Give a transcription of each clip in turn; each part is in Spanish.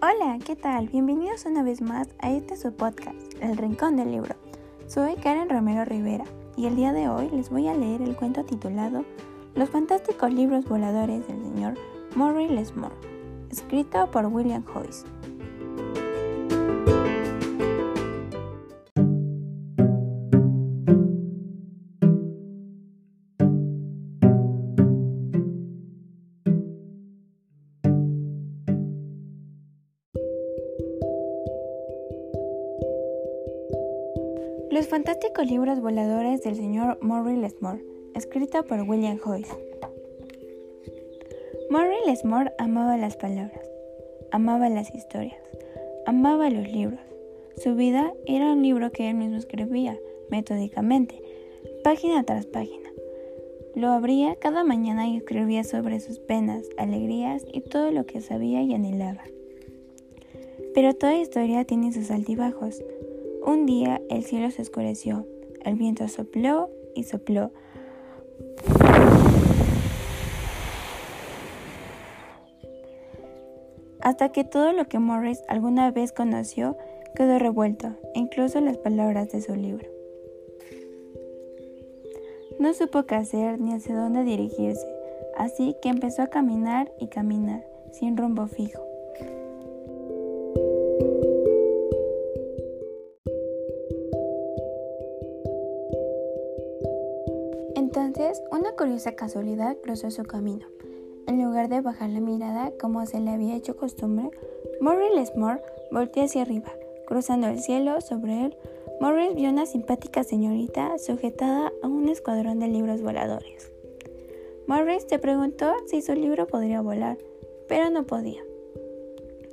Hola, ¿qué tal? Bienvenidos una vez más a este su podcast, El Rincón del Libro. Soy Karen Romero Rivera y el día de hoy les voy a leer el cuento titulado Los fantásticos libros voladores del señor Murray Lesmore, escrito por William Joyce. Los fantásticos libros voladores del señor Murray Lesmore, escrito por William Joyce. Murray Lesmore amaba las palabras, amaba las historias, amaba los libros. Su vida era un libro que él mismo escribía, metódicamente, página tras página. Lo abría cada mañana y escribía sobre sus penas, alegrías y todo lo que sabía y anhelaba. Pero toda historia tiene sus altibajos, un día el cielo se oscureció, el viento sopló y sopló. Hasta que todo lo que Morris alguna vez conoció quedó revuelto, incluso las palabras de su libro. No supo qué hacer ni hacia dónde dirigirse, así que empezó a caminar y caminar, sin rumbo fijo. Entonces, una curiosa casualidad cruzó su camino. En lugar de bajar la mirada como se le había hecho costumbre, Morris Lesmore volteó hacia arriba. Cruzando el cielo sobre él, Morris vio una simpática señorita sujetada a un escuadrón de libros voladores. Morris se preguntó si su libro podría volar, pero no podía.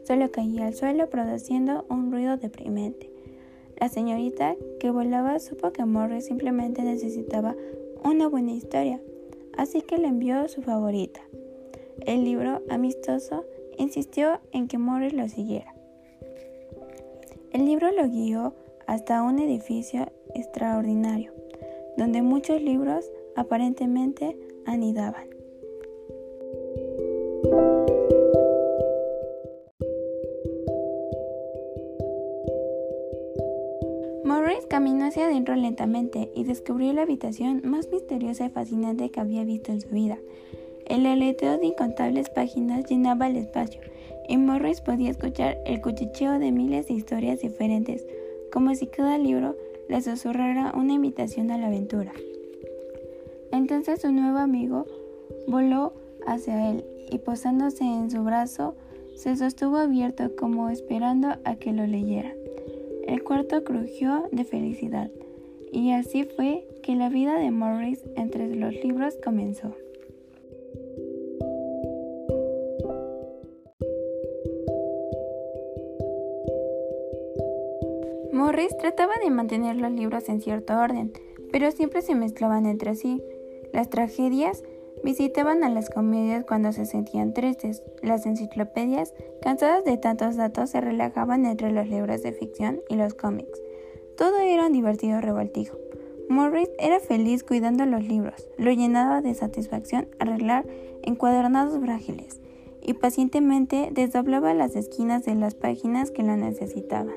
Solo caía al suelo produciendo un ruido deprimente. La señorita que volaba supo que Morris simplemente necesitaba una buena historia, así que le envió su favorita. El libro amistoso insistió en que Morris lo siguiera. El libro lo guió hasta un edificio extraordinario, donde muchos libros aparentemente anidaban. Morris caminó hacia adentro lentamente y descubrió la habitación más misteriosa y fascinante que había visto en su vida. El aleteo de incontables páginas llenaba el espacio, y Morris podía escuchar el cuchicheo de miles de historias diferentes, como si cada libro le susurrara una invitación a la aventura. Entonces su nuevo amigo voló hacia él y posándose en su brazo, se sostuvo abierto como esperando a que lo leyera. El cuarto crujió de felicidad, y así fue que la vida de Morris entre los libros comenzó. Morris trataba de mantener los libros en cierto orden, pero siempre se mezclaban entre sí. Las tragedias Visitaban a las comedias cuando se sentían tristes. Las enciclopedias, cansadas de tantos datos, se relajaban entre los libros de ficción y los cómics. Todo era un divertido revoltijo. Morris era feliz cuidando los libros, lo llenaba de satisfacción arreglar encuadernados frágiles y pacientemente desdoblaba las esquinas de las páginas que lo necesitaban.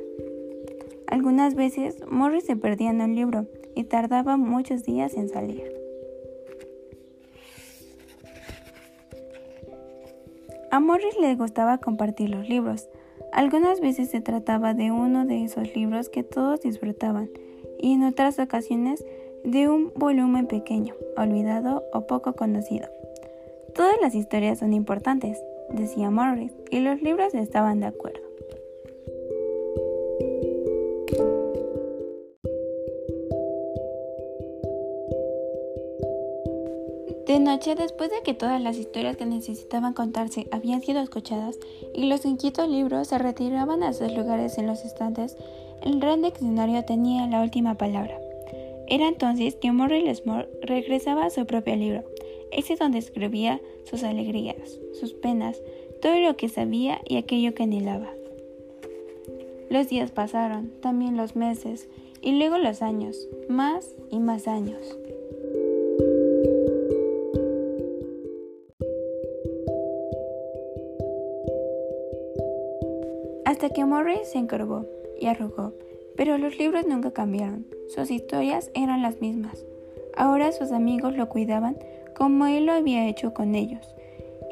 Algunas veces Morris se perdía en un libro y tardaba muchos días en salir. A Morris le gustaba compartir los libros. Algunas veces se trataba de uno de esos libros que todos disfrutaban y en otras ocasiones de un volumen pequeño, olvidado o poco conocido. Todas las historias son importantes, decía Morris, y los libros estaban de acuerdo. De noche, después de que todas las historias que necesitaban contarse habían sido escuchadas y los inquietos libros se retiraban a sus lugares en los estantes, el gran diccionario tenía la última palabra. Era entonces que Morris Lesmore regresaba a su propio libro, ese donde escribía sus alegrías, sus penas, todo lo que sabía y aquello que anhelaba. Los días pasaron, también los meses, y luego los años, más y más años. Hasta que Morris se encorvó y arrugó, pero los libros nunca cambiaron, sus historias eran las mismas. Ahora sus amigos lo cuidaban como él lo había hecho con ellos,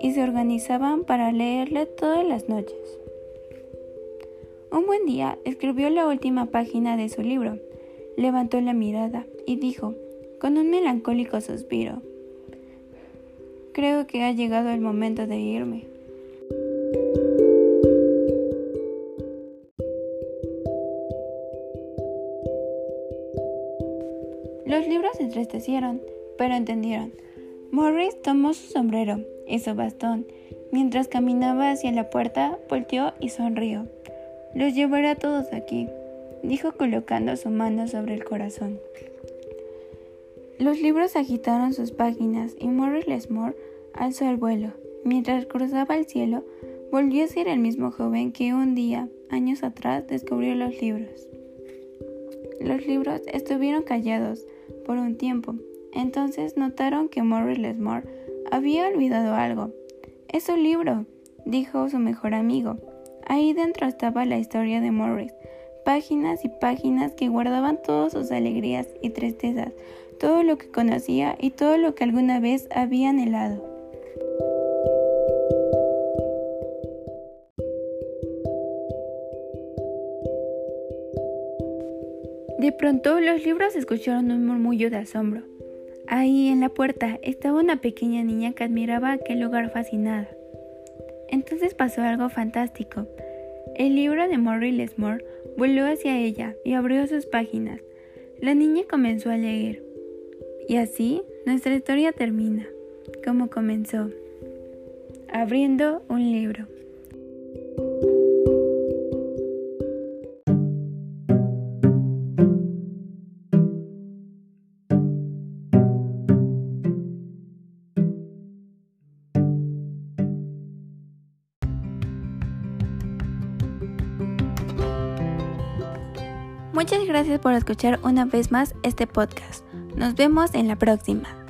y se organizaban para leerle todas las noches. Un buen día escribió la última página de su libro, levantó la mirada y dijo, con un melancólico suspiro, Creo que ha llegado el momento de irme. Entristecieron, pero entendieron. Morris tomó su sombrero y su bastón. Mientras caminaba hacia la puerta, volteó y sonrió. Los llevaré a todos aquí, dijo colocando su mano sobre el corazón. Los libros agitaron sus páginas y Morris Lesmore alzó el vuelo. Mientras cruzaba el cielo, volvió a ser el mismo joven que un día, años atrás, descubrió los libros. Los libros estuvieron callados por un tiempo. Entonces notaron que Morris Lesmore había olvidado algo. Es un libro, dijo su mejor amigo. Ahí dentro estaba la historia de Morris, páginas y páginas que guardaban todas sus alegrías y tristezas, todo lo que conocía y todo lo que alguna vez había anhelado. Pronto los libros escucharon un murmullo de asombro. Ahí en la puerta estaba una pequeña niña que admiraba aquel lugar fascinada. Entonces pasó algo fantástico. El libro de Morrie Lesmore voló hacia ella y abrió sus páginas. La niña comenzó a leer. Y así nuestra historia termina, como comenzó, abriendo un libro. Muchas gracias por escuchar una vez más este podcast. Nos vemos en la próxima.